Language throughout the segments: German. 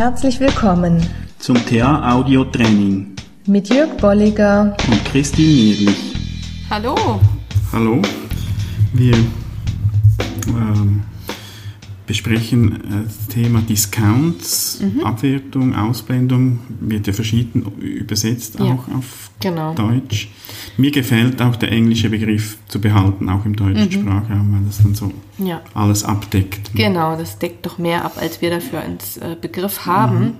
Herzlich willkommen zum TA Audio Training mit Jörg Bolliger und Christine Nierlich. Hallo. Hallo. Wir ähm, besprechen äh, das Thema Discounts, mhm. Abwertung, Ausblendung, wird ja verschieden übersetzt ja. auch auf genau. Deutsch. Mir gefällt auch der englische Begriff zu behalten, auch im deutschen mhm. Sprachraum, weil das dann so ja. alles abdeckt. Genau, das deckt doch mehr ab, als wir dafür als äh, Begriff haben. Mhm.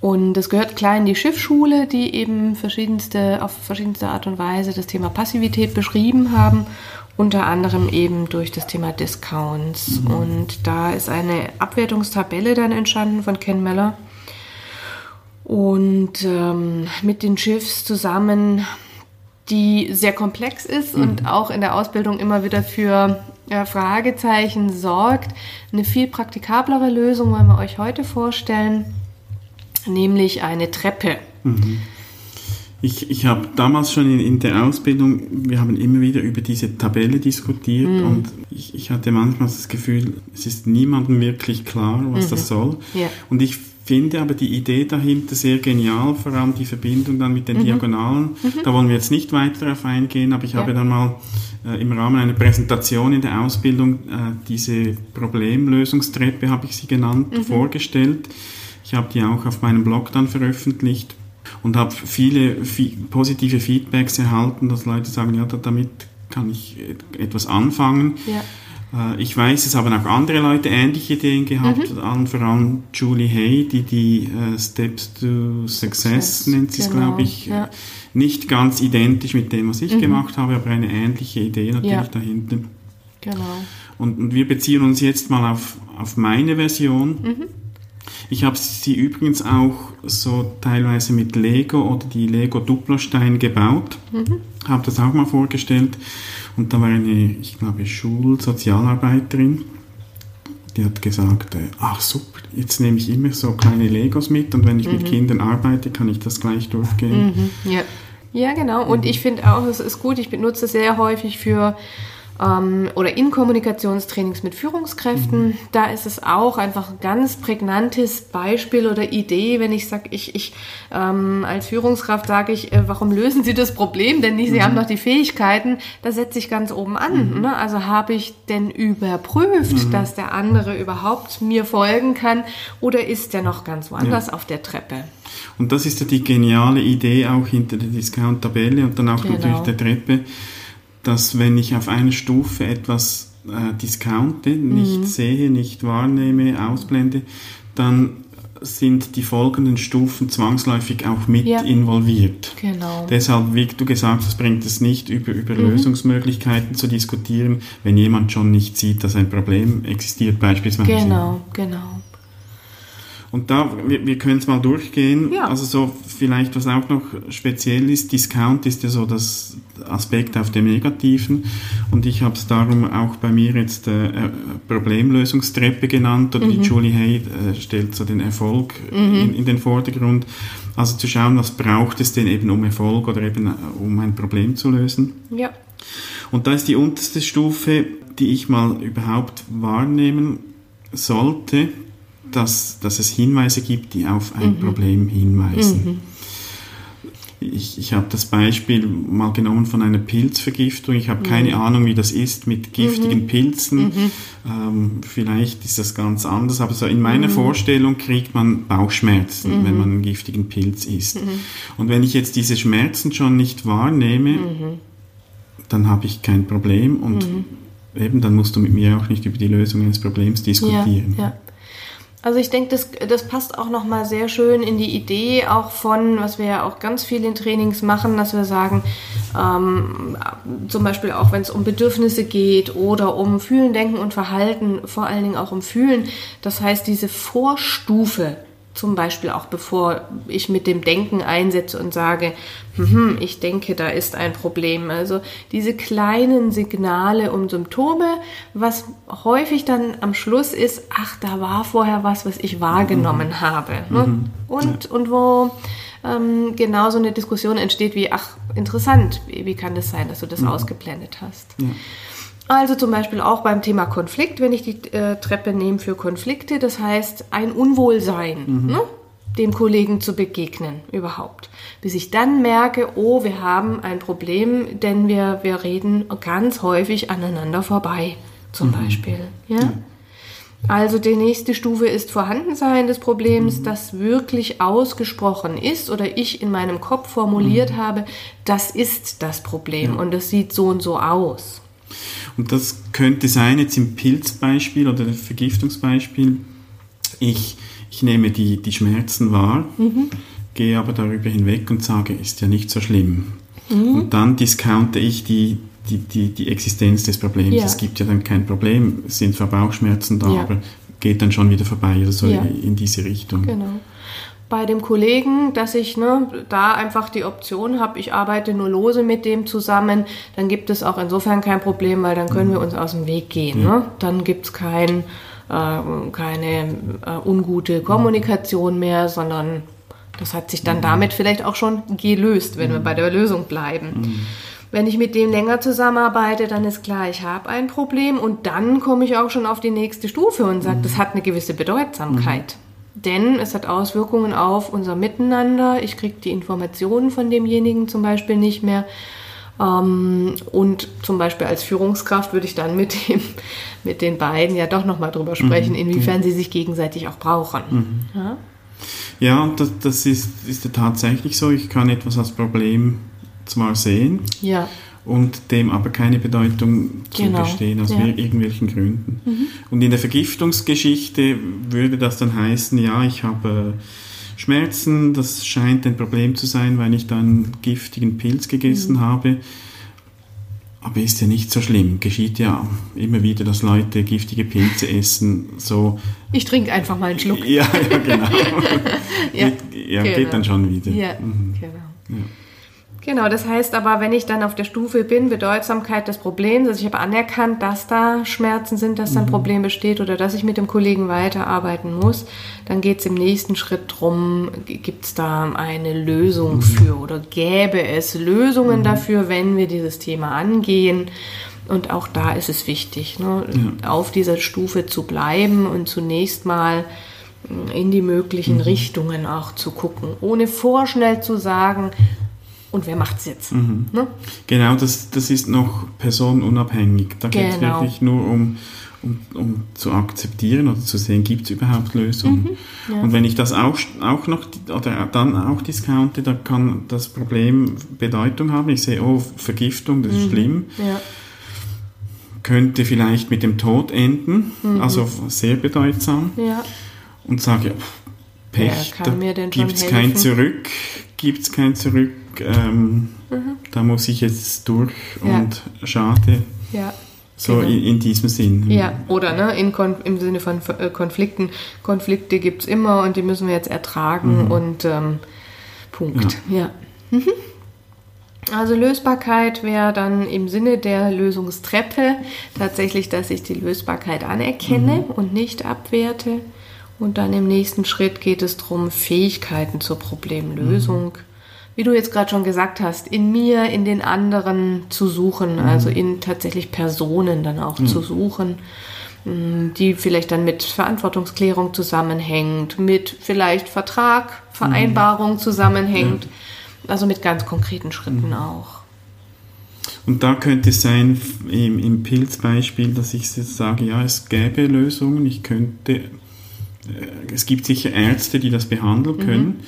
Und das gehört klar in die Schiffsschule, die eben verschiedenste, auf verschiedenste Art und Weise das Thema Passivität beschrieben haben unter anderem eben durch das Thema Discounts. Mhm. Und da ist eine Abwertungstabelle dann entstanden von Ken Meller. Und ähm, mit den Schiffs zusammen, die sehr komplex ist mhm. und auch in der Ausbildung immer wieder für äh, Fragezeichen sorgt. Eine viel praktikablere Lösung wollen wir euch heute vorstellen, nämlich eine Treppe. Mhm. Ich, ich habe damals schon in, in, der Ausbildung, wir haben immer wieder über diese Tabelle diskutiert mhm. und ich, ich, hatte manchmal das Gefühl, es ist niemandem wirklich klar, was mhm. das soll. Ja. Und ich finde aber die Idee dahinter sehr genial, vor allem die Verbindung dann mit den mhm. Diagonalen. Mhm. Da wollen wir jetzt nicht weiter darauf eingehen, aber ich ja. habe dann mal äh, im Rahmen einer Präsentation in der Ausbildung äh, diese Problemlösungstreppe, habe ich sie genannt, mhm. vorgestellt. Ich habe die auch auf meinem Blog dann veröffentlicht und habe viele viel, positive Feedbacks erhalten, dass Leute sagen, ja, damit kann ich etwas anfangen. Ja. Äh, ich weiß, es haben auch andere Leute ähnliche Ideen gehabt, mhm. allen voran Julie Hay, die die uh, Steps to Success, nennt sie es, genau. glaube ich, ja. nicht ganz identisch mit dem, was ich mhm. gemacht habe, aber eine ähnliche Idee natürlich ja. dahinter. Genau. Und, und, wir beziehen uns jetzt mal auf, auf meine Version. Mhm. Ich habe sie übrigens auch so teilweise mit Lego oder die Lego Duplostein gebaut. Mhm. Habe das auch mal vorgestellt. Und da war eine, ich glaube, Schulsozialarbeiterin, die hat gesagt, äh, ach super, jetzt nehme ich immer so kleine Legos mit und wenn ich mhm. mit Kindern arbeite, kann ich das gleich durchgehen. Mhm. Ja. ja, genau. Und ich finde auch, es ist gut, ich benutze es sehr häufig für ähm, oder in Kommunikationstrainings mit Führungskräften. Mhm. Da ist es auch einfach ein ganz prägnantes Beispiel oder Idee, wenn ich sage, ich, ich ähm, als Führungskraft sage ich, äh, warum lösen Sie das Problem? Denn nicht, Sie mhm. haben doch die Fähigkeiten, da setze ich ganz oben an. Mhm. Ne? Also habe ich denn überprüft, mhm. dass der andere überhaupt mir folgen kann oder ist der noch ganz woanders ja. auf der Treppe? Und das ist ja die geniale Idee auch hinter der Discount-Tabelle und dann auch genau. natürlich der Treppe dass wenn ich auf einer Stufe etwas äh, discounte, nicht mhm. sehe, nicht wahrnehme, ausblende, dann sind die folgenden Stufen zwangsläufig auch mit ja. involviert. Genau. Deshalb, wie du gesagt hast, bringt es nicht über, über mhm. Lösungsmöglichkeiten zu diskutieren, wenn jemand schon nicht sieht, dass ein Problem existiert beispielsweise. Genau, genau. Und da, wir, wir können es mal durchgehen. Ja. Also so vielleicht, was auch noch speziell ist, Discount ist ja so das Aspekt auf dem Negativen. Und ich habe es darum auch bei mir jetzt äh, äh, Problemlösungstreppe genannt oder mhm. die Julie Hay äh, stellt so den Erfolg mhm. in, in, den Vordergrund. Also zu schauen, was braucht es denn eben um Erfolg oder eben äh, um ein Problem zu lösen. Ja. Und da ist die unterste Stufe, die ich mal überhaupt wahrnehmen sollte, dass, dass es Hinweise gibt, die auf ein mhm. Problem hinweisen. Mhm. Ich, ich habe das Beispiel mal genommen von einer Pilzvergiftung. Ich habe mhm. keine Ahnung, wie das ist mit giftigen mhm. Pilzen. Mhm. Ähm, vielleicht ist das ganz anders, aber so in meiner mhm. Vorstellung kriegt man Bauchschmerzen, wenn man einen giftigen Pilz isst. Und wenn ich jetzt diese Schmerzen schon nicht wahrnehme, dann habe ich kein Problem und eben dann musst du mit mir auch nicht über die Lösung eines Problems diskutieren. Ja, ja. Also ich denke, das, das passt auch nochmal sehr schön in die Idee auch von, was wir ja auch ganz viel in Trainings machen, dass wir sagen, ähm, zum Beispiel auch wenn es um Bedürfnisse geht oder um Fühlen, Denken und Verhalten, vor allen Dingen auch um Fühlen. Das heißt, diese Vorstufe zum Beispiel auch bevor ich mit dem Denken einsetze und sage, hm, ich denke, da ist ein Problem. Also diese kleinen Signale um Symptome, was häufig dann am Schluss ist, ach, da war vorher was, was ich wahrgenommen mhm. habe. Ne? Mhm. Und, ja. und wo ähm, genau so eine Diskussion entsteht wie, ach, interessant, wie, wie kann das sein, dass du das mhm. ausgeblendet hast. Ja. Also zum Beispiel auch beim Thema Konflikt, wenn ich die äh, Treppe nehme für Konflikte, das heißt ein Unwohlsein, ne? dem Kollegen zu begegnen überhaupt. Bis ich dann merke, oh, wir haben ein Problem, denn wir, wir reden ganz häufig aneinander vorbei, zum Beispiel. Ja? Also die nächste Stufe ist Vorhandensein des Problems, das wirklich ausgesprochen ist oder ich in meinem Kopf formuliert habe, das ist das Problem und das sieht so und so aus. Und das könnte sein, jetzt im Pilzbeispiel oder Vergiftungsbeispiel, ich, ich nehme die, die Schmerzen wahr, gehe aber darüber hinweg und sage, ist ja nicht so schlimm. Und dann discounte ich die, die, die, die Existenz des Problems. Ja. Es gibt ja dann kein Problem, es sind zwar Bauchschmerzen da, Ja. aber geht dann schon wieder vorbei oder so Ja. in diese Richtung. Genau. Bei dem Kollegen, dass ich ne, da einfach die Option habe, ich arbeite nur lose mit dem zusammen, dann gibt es auch insofern kein Problem, weil dann können wir uns aus dem Weg gehen. Ne? Dann gibt es kein, äh, keine äh, ungute Kommunikation mehr, sondern das hat sich dann damit vielleicht auch schon gelöst, wenn wir bei der Lösung bleiben. Wenn ich mit dem länger zusammenarbeite, dann ist klar, ich habe ein Problem und dann komme ich auch schon auf die nächste Stufe und sage, das hat eine gewisse Bedeutsamkeit. Denn es hat Auswirkungen auf unser Miteinander. Ich kriege die Informationen von demjenigen zum Beispiel nicht mehr. Ähm, und zum Beispiel als Führungskraft würde ich dann mit, dem, mit den beiden ja doch nochmal drüber sprechen, inwiefern sie sich gegenseitig auch brauchen. Ja? Ja, das, das ist, ist ja tatsächlich so. Ich kann etwas als Problem zwar sehen ja. Und dem aber keine Bedeutung Genau, zugestehen, aus ja. Mhm. ir- irgendwelchen Gründen. Und in der Vergiftungsgeschichte würde das dann heißen, ja, ich habe äh, Schmerzen, das scheint ein Problem zu sein, weil ich da einen giftigen Pilz gegessen Mhm. habe. Aber ist ja nicht so schlimm. Geschieht ja immer wieder, dass Leute giftige Pilze essen. So, Ich trinke einfach mal einen Schluck. ja, ja, genau. Ja, geht, ja, genau. geht dann schon wieder. Ja, genau. Genau, das heißt aber, wenn ich dann auf der Stufe bin, Bedeutsamkeit des Problems, also ich habe anerkannt, dass da Schmerzen sind, dass da ein Problem besteht oder dass ich mit dem Kollegen weiterarbeiten muss, dann geht es im nächsten Schritt drum, gibt es da eine Lösung für oder gäbe es Lösungen dafür, wenn wir dieses Thema angehen. Und auch da ist es wichtig, ne, auf dieser Stufe zu bleiben und zunächst mal in die möglichen Richtungen auch zu gucken, ohne vorschnell zu sagen, und wer macht's jetzt? Ne? Genau, das, das ist noch personenunabhängig. Da geht es Genau. wirklich nur um, um, um zu akzeptieren oder zu sehen, gibt es überhaupt Lösungen. Mhm, Und wenn ich das auch, auch noch oder dann auch discounte, dann kann das Problem Bedeutung haben. Ich sehe, oh, Vergiftung, das Mhm. ist schlimm. Ja, Könnte vielleicht mit dem Tod enden, Mhm. also sehr bedeutsam. ja, Und sage, ja, Pech, da gibt es kein? Zurück, gibt es kein Zurück, ähm, da muss ich jetzt durch Mhm. Ja. und schade. ja. So Genau. in, in diesem Sinn. Ja, oder ne, in im Sinne von äh, Konflikten. Konflikte gibt's immer und die müssen wir jetzt ertragen und ähm, Punkt. Ja. Mhm. Also Lösbarkeit wäre dann im Sinne der Lösungstreppe tatsächlich, dass ich die Lösbarkeit anerkenne und nicht abwerte. Und dann im nächsten Schritt geht es darum, Fähigkeiten zur Problemlösung, wie du jetzt gerade schon gesagt hast, in mir, in den anderen zu suchen, also in tatsächlich Personen dann auch zu suchen, mh, die vielleicht dann mit Verantwortungsklärung zusammenhängt, mit vielleicht Vertrag, Vereinbarung zusammenhängt, also mit ganz konkreten Schritten auch. Und da könnte es sein, im, im Pilzbeispiel, dass ich jetzt sage, ja, es gäbe Lösungen, ich könnte, es gibt sicher Ärzte, die das behandeln können.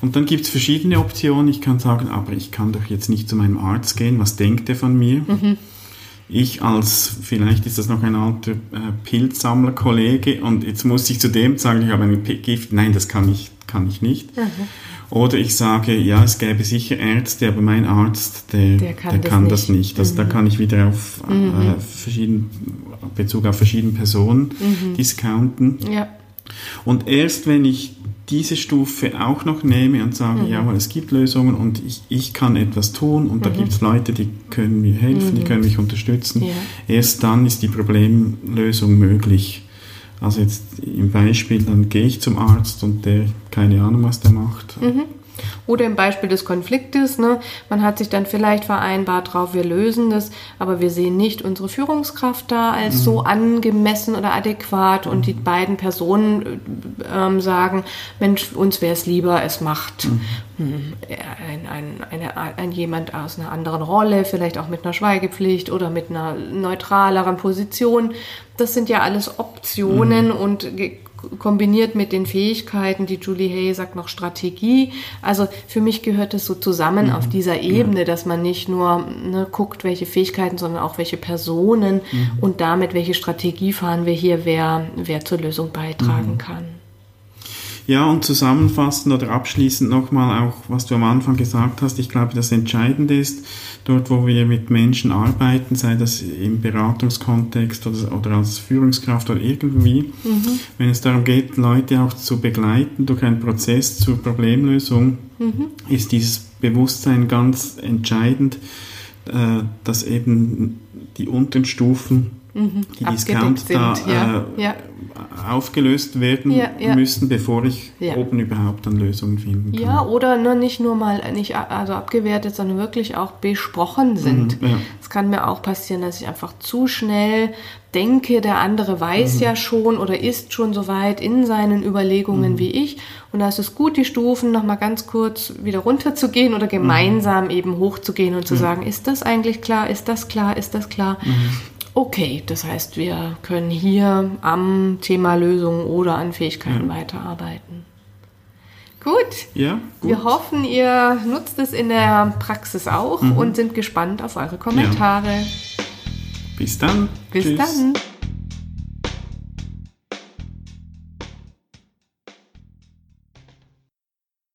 Und dann gibt es verschiedene Optionen. Ich kann sagen, aber ich kann doch jetzt nicht zu meinem Arzt gehen, was denkt er von mir? Ich als, vielleicht ist das noch ein alter äh, Pilzsammler-Kollege und jetzt muss ich zu dem sagen, ich habe ein Gift. Nein, das kann ich, kann ich nicht. Oder ich sage, ja, es gäbe sicher Ärzte, aber mein Arzt, der, Der kann der das kann das nicht. nicht. Also da kann ich wieder auf äh, verschieden, Bezug auf verschiedene Personen discounten. Ja, Und erst wenn ich diese Stufe auch noch nehme und sage, Mhm. ja, weil es gibt Lösungen und ich, ich kann etwas tun und da gibt es Leute, die können mir helfen, die können mich unterstützen, Mhm. Ja. erst dann ist die Problemlösung möglich. Also jetzt im Beispiel, dann gehe ich zum Arzt und der, keine Ahnung, was der macht. Mhm. Oder im Beispiel des Konfliktes, ne, man hat sich dann vielleicht vereinbart drauf, wir lösen das, aber wir sehen nicht unsere Führungskraft da als mhm. so angemessen oder adäquat und die beiden Personen ähm, sagen, Mensch, uns wäre es lieber, es macht mhm. Hm, ein, ein, eine, ein jemand aus einer anderen Rolle, vielleicht auch mit einer Schweigepflicht oder mit einer neutraleren Position. Das sind ja alles Optionen mhm. und kombiniert mit den Fähigkeiten, die Julie Hay sagt, noch Strategie. Also für mich gehört es so zusammen mhm. auf dieser Ebene, ja. dass man nicht nur ne, guckt, welche Fähigkeiten, sondern auch welche Personen mhm. und damit welche Strategie fahren wir hier, wer, wer zur Lösung beitragen mhm. kann. Ja, und zusammenfassend oder abschließend nochmal auch, was du am Anfang gesagt hast. Ich glaube, das Entscheidende ist, dort, wo wir mit Menschen arbeiten, sei das im Beratungskontext oder, oder als Führungskraft oder irgendwie, mhm. wenn es darum geht, Leute auch zu begleiten durch einen Prozess zur Problemlösung, mhm. ist dieses Bewusstsein ganz entscheidend, äh, dass eben die unteren Stufen mhm. die Discount da ja. Äh, ja. aufgelöst werden ja, müssen, bevor ich oben überhaupt dann Lösungen finden kann. Ja, oder ne, nicht nur mal nicht also abgewertet, sondern wirklich auch besprochen sind. Mhm, es kann mir auch passieren, dass ich einfach zu schnell denke, der andere weiß mhm. ja schon oder ist schon so weit in seinen Überlegungen mhm. wie ich. Und da ist es gut, die Stufen nochmal ganz kurz wieder runterzugehen oder gemeinsam mhm. eben hochzugehen und zu sagen, ist das eigentlich klar, ist das klar, ist das klar? Okay, das heißt, wir können hier am Thema Lösungen oder an Fähigkeiten ja. weiterarbeiten. Gut. Ja, gut. Wir hoffen, ihr nutzt es in der Praxis auch mhm. und sind gespannt auf eure Kommentare. Ja. Bis dann. Bis Tschüss. dann.